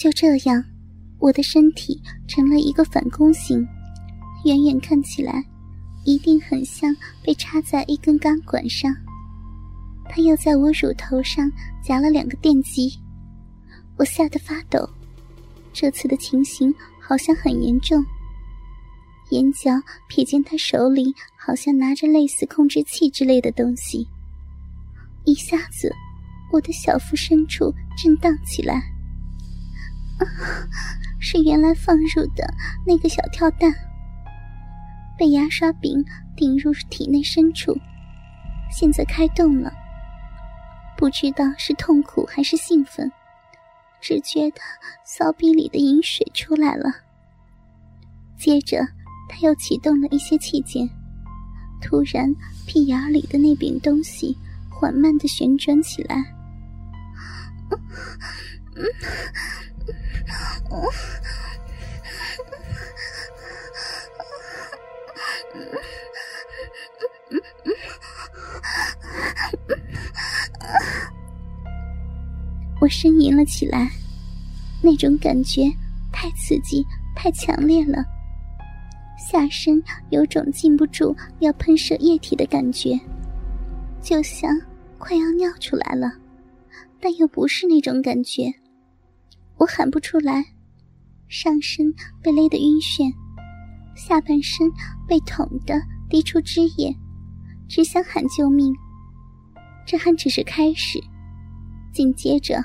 就这样，我的身体成了一个反弓形，远远看起来，一定很像被插在一根钢管上。他又在我乳头上夹了两个电击，我吓得发抖。这次的情形好像很严重。眼角瞥见他手里好像拿着类似控制器之类的东西，一下子，我的小腹深处震荡起来。是原来放入的那个小跳蛋，被牙刷柄顶入体内深处，现在开动了。不知道是痛苦还是兴奋，只觉得骚逼里的饮水出来了。接着。他又启动了一些器件，突然，屁眼里的那柄东西缓慢的旋转起来。我呻吟了起来，那种感觉太刺激、太强烈了。下身有种禁不住要喷射液体的感觉，就像快要尿出来了，但又不是那种感觉。我喊不出来，上身被勒得晕眩，下半身被捅得滴出汁液，只想喊救命。这还只是开始，紧接着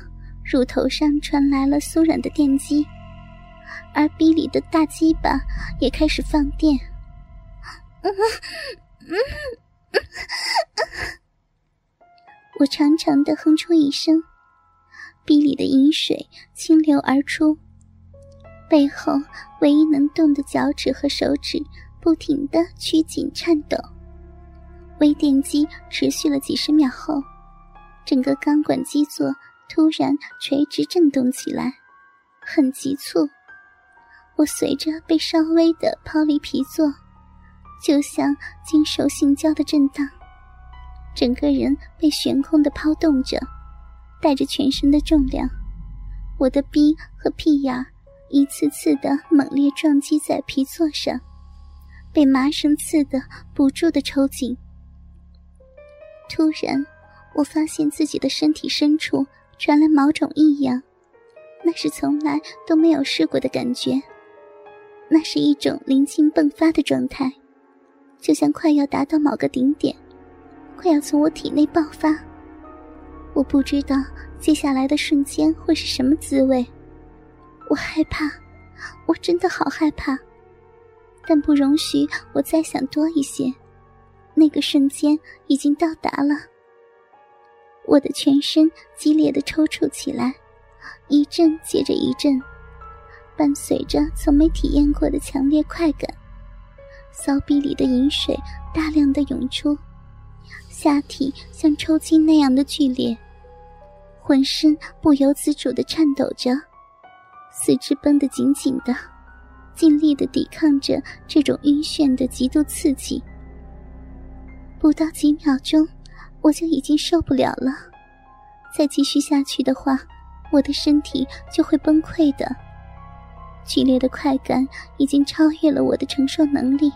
乳头上传来了酥软的电击。而逼里的大鸡巴也开始放电，我长长的哼出一声，壁里的饮水倾流而出，背后唯一能动的脚趾和手指不停的屈紧颤抖。微电机持续了几十秒后，整个钢管基座突然垂直震动起来，很急促。我随着被稍微的抛离皮座，就像经受性交的震荡，整个人被悬空的抛动着，带着全身的重量，我的逼和屁眼一次次的猛烈撞击在皮座上，被麻绳刺的不住的抽紧。突然，我发现自己的身体深处传来某种异样，那是从来都没有试过的感觉。那是一种灵性迸发的状态，就像快要达到某个顶点，快要从我体内爆发。我不知道接下来的瞬间会是什么滋味，我害怕，我真的好害怕。但不容许我再想多一些，那个瞬间已经到达了。我的全身激烈的抽搐起来，一阵接着一阵。伴随着从没体验过的强烈快感，骚逼里的饮水大量的涌出，下体像抽筋那样的剧烈，浑身不由自主的颤抖着，四肢绷得紧紧的，尽力的抵抗着这种晕眩的极度刺激。不到几秒钟，我就已经受不了了，再继续下去的话，我的身体就会崩溃的。剧烈的快感已经超越了我的承受能力。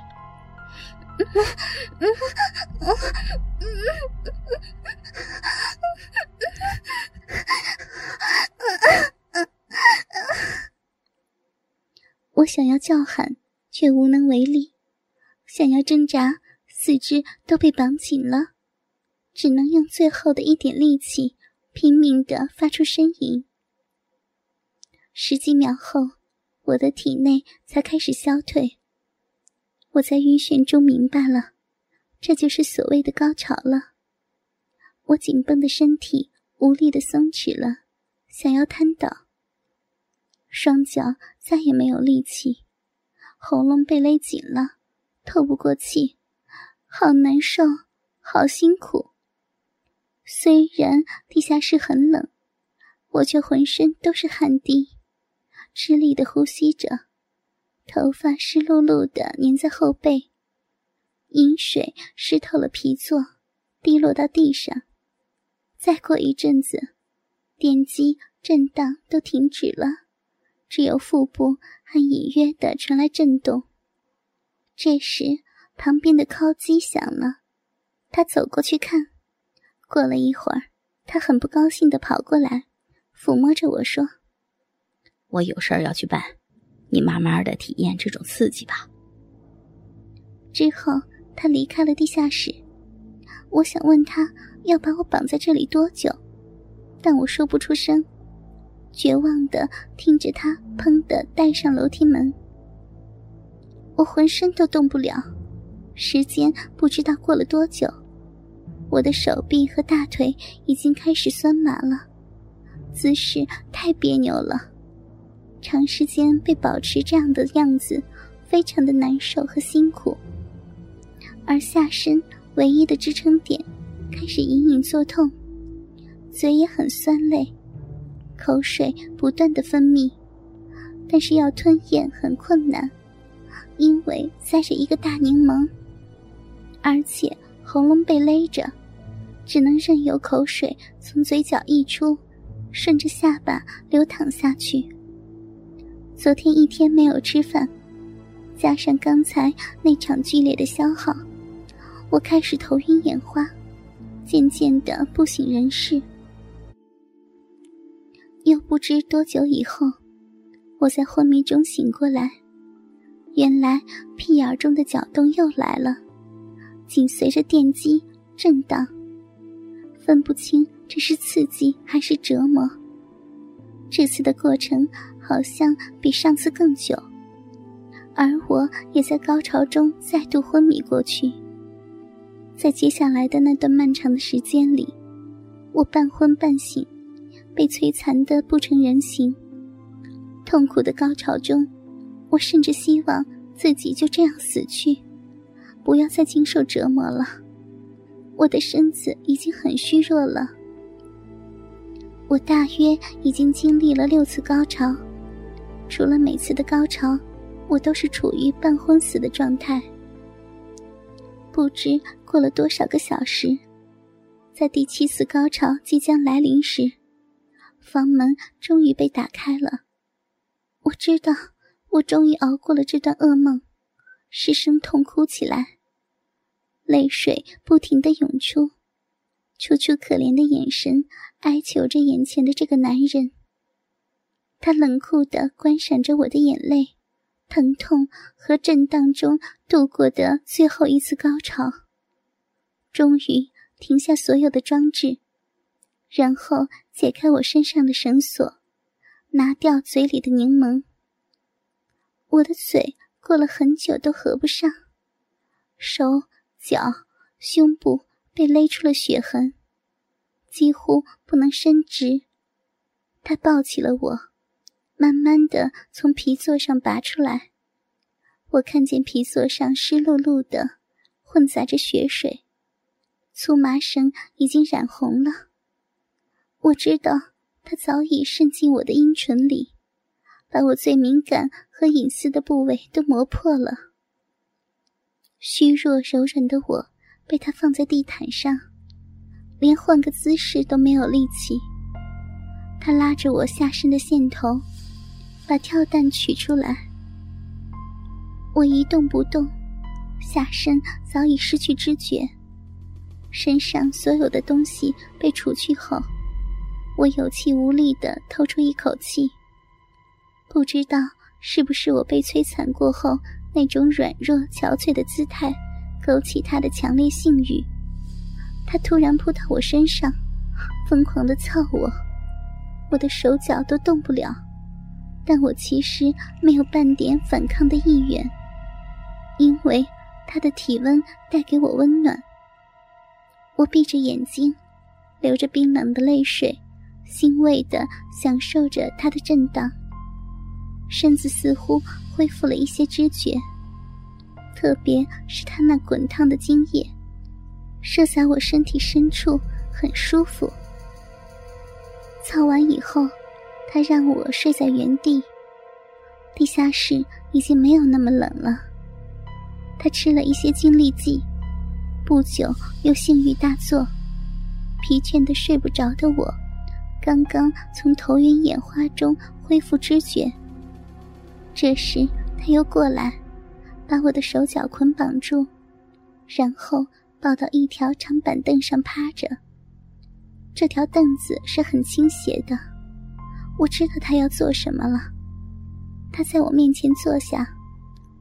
我想要叫喊，却无能为力；想要挣扎，四肢都被绑紧了，只能用最后的一点力气，拼命的发出呻吟。十几秒后。我的体内才开始消退。我在晕眩中明白了，这就是所谓的高潮了。我紧绷的身体无力的松弛了，想要瘫倒。双脚再也没有力气，喉咙被勒紧了，透不过气，好难受，好辛苦。虽然地下室很冷，我却浑身都是汗滴。吃力的呼吸着，头发湿漉漉的粘在后背，饮水湿透了皮座，滴落到地上。再过一阵子，电击震荡都停止了，只有腹部还隐约的传来震动。这时，旁边的敲击响了，他走过去看。过了一会儿，他很不高兴的跑过来，抚摸着我说：“我有事儿要去办，你慢慢的体验这种刺激吧。”之后，他离开了地下室。我想问他要把我绑在这里多久，但我说不出声，绝望的听着他砰的带上楼梯门。我浑身都动不了，时间不知道过了多久，我的手臂和大腿已经开始酸麻了，姿势太别扭了，长时间被保持这样的样子，非常的难受和辛苦，而下身。唯一的支撑点开始隐隐作痛，嘴也很酸累，口水不断的分泌，但是要吞咽很困难，因为塞着一个大柠檬，而且喉咙被勒着，只能任由口水从嘴角溢出，顺着下巴流淌下去。昨天一天没有吃饭，加上刚才那场剧烈的消耗。我开始头晕眼花，渐渐的不省人事。又不知多久以后，我在昏迷中醒过来，原来屁眼中的搅动又来了，紧随着电击震荡，分不清这是刺激还是折磨。这次的过程好像比上次更久，而我也在高潮中再度昏迷过去。在接下来的那段漫长的时间里，我半昏半醒，被摧残的不成人形。痛苦的高潮中，我甚至希望自己就这样死去，不要再经受折磨了。我的身子已经很虚弱了。我大约已经经历了六次高潮，除了每次的高潮，我都是处于半昏死的状态。不知过了多少个小时，在第七次高潮即将来临时，房门终于被打开了。我知道，我终于熬过了这段噩梦，失声痛哭起来，泪水不停的涌出，楚楚可怜的眼神哀求着眼前的这个男人。他冷酷地观赏着我的眼泪。疼痛和震荡中度过的最后一次高潮，终于停下所有的装置，然后解开我身上的绳索，拿掉嘴里的柠檬。我的嘴过了很久都合不上，手脚胸部被勒出了血痕，几乎不能伸直。他抱起了我。慢慢的从皮座上拔出来，我看见皮座上湿漉漉的，混杂着血水，粗麻绳已经染红了。我知道它早已渗进我的阴唇里，把我最敏感和隐私的部位都磨破了。虚弱柔软的我被他放在地毯上，连换个姿势都没有力气。他拉着我下身的线头。把跳蛋取出来，我一动不动，下身早已失去知觉，身上所有的东西被除去后，我有气无力的透出一口气。不知道是不是我被摧残过后那种软弱憔悴的姿态勾起他的强烈性欲，他突然扑到我身上，疯狂的操我，我的手脚都动不了。但我其实没有半点反抗的意愿，因为他的体温带给我温暖。我闭着眼睛，流着冰冷的泪水，欣慰地享受着他的震荡，身子似乎恢复了一些知觉。特别是他那滚烫的精液，射在我身体深处，很舒服。操完以后。他让我睡在原地。地下室已经没有那么冷了。他吃了一些精力剂，不久又性欲大作，疲倦的睡不着的我，刚刚从头晕眼花中恢复知觉，这时他又过来，把我的手脚捆绑住，然后抱到一条长板凳上趴着。这条凳子是很倾斜的，我知道他要做什么了。他在我面前坐下，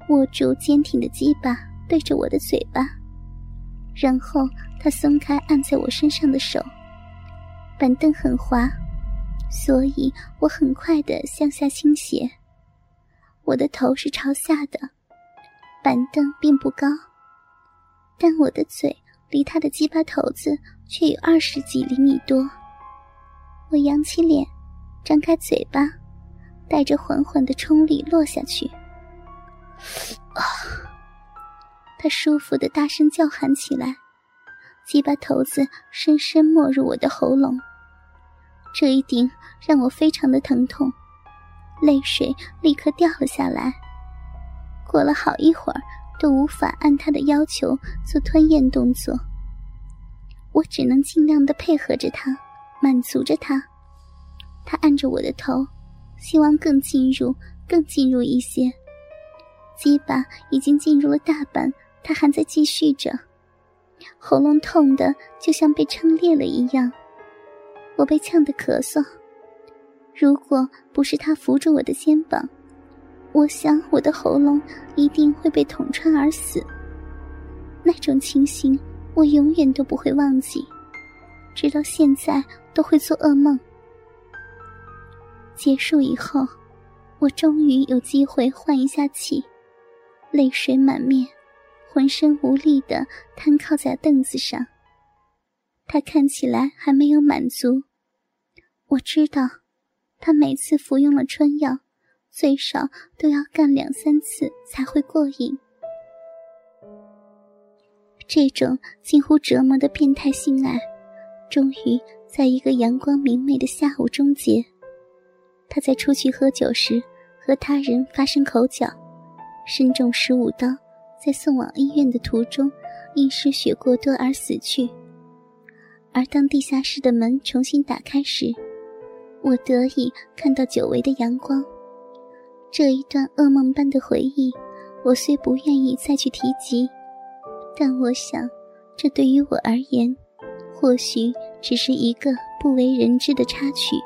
握住坚挺的鸡巴，对着我的嘴巴，然后他松开按在我身上的手。板凳很滑，所以我很快的向下倾斜。我的头是朝下的，板凳并不高，但我的嘴离他的鸡巴头子却有二十几厘米多。我扬起脸，张开嘴巴，带着缓缓的冲力落下去。啊！他舒服的大声叫喊起来，鸡巴头子深深没入我的喉咙，这一顶让我非常的疼痛。泪水立刻掉了下来。过了好一会儿，都无法按他的要求做吞咽动作。我只能尽量的配合着他，满足着他。他按着我的头，希望更进入，更进入一些。鸡巴已经进入了大半，他还在继续着。喉咙痛的就像被撑裂了一样，我被呛得咳嗽。如果不是他扶住我的肩膀，我想我的喉咙一定会被捅穿而死。那种情形我永远都不会忘记，直到现在都会做噩梦。结束以后，我终于有机会换一下气，泪水满面，浑身无力的瘫靠在凳子上。他看起来还没有满足，我知道。他每次服用了春药，最少都要干两三次才会过瘾。这种近乎折磨的变态性爱，终于在一个阳光明媚的下午终结。他在出去喝酒时和他人发生口角，身中十五刀，在送往医院的途中因失血过多而死去。而当地下室的门重新打开时，我得以看到久违的阳光，这一段噩梦般的回忆，我虽不愿意再去提及，但我想，这对于我而言，或许只是一个不为人知的插曲。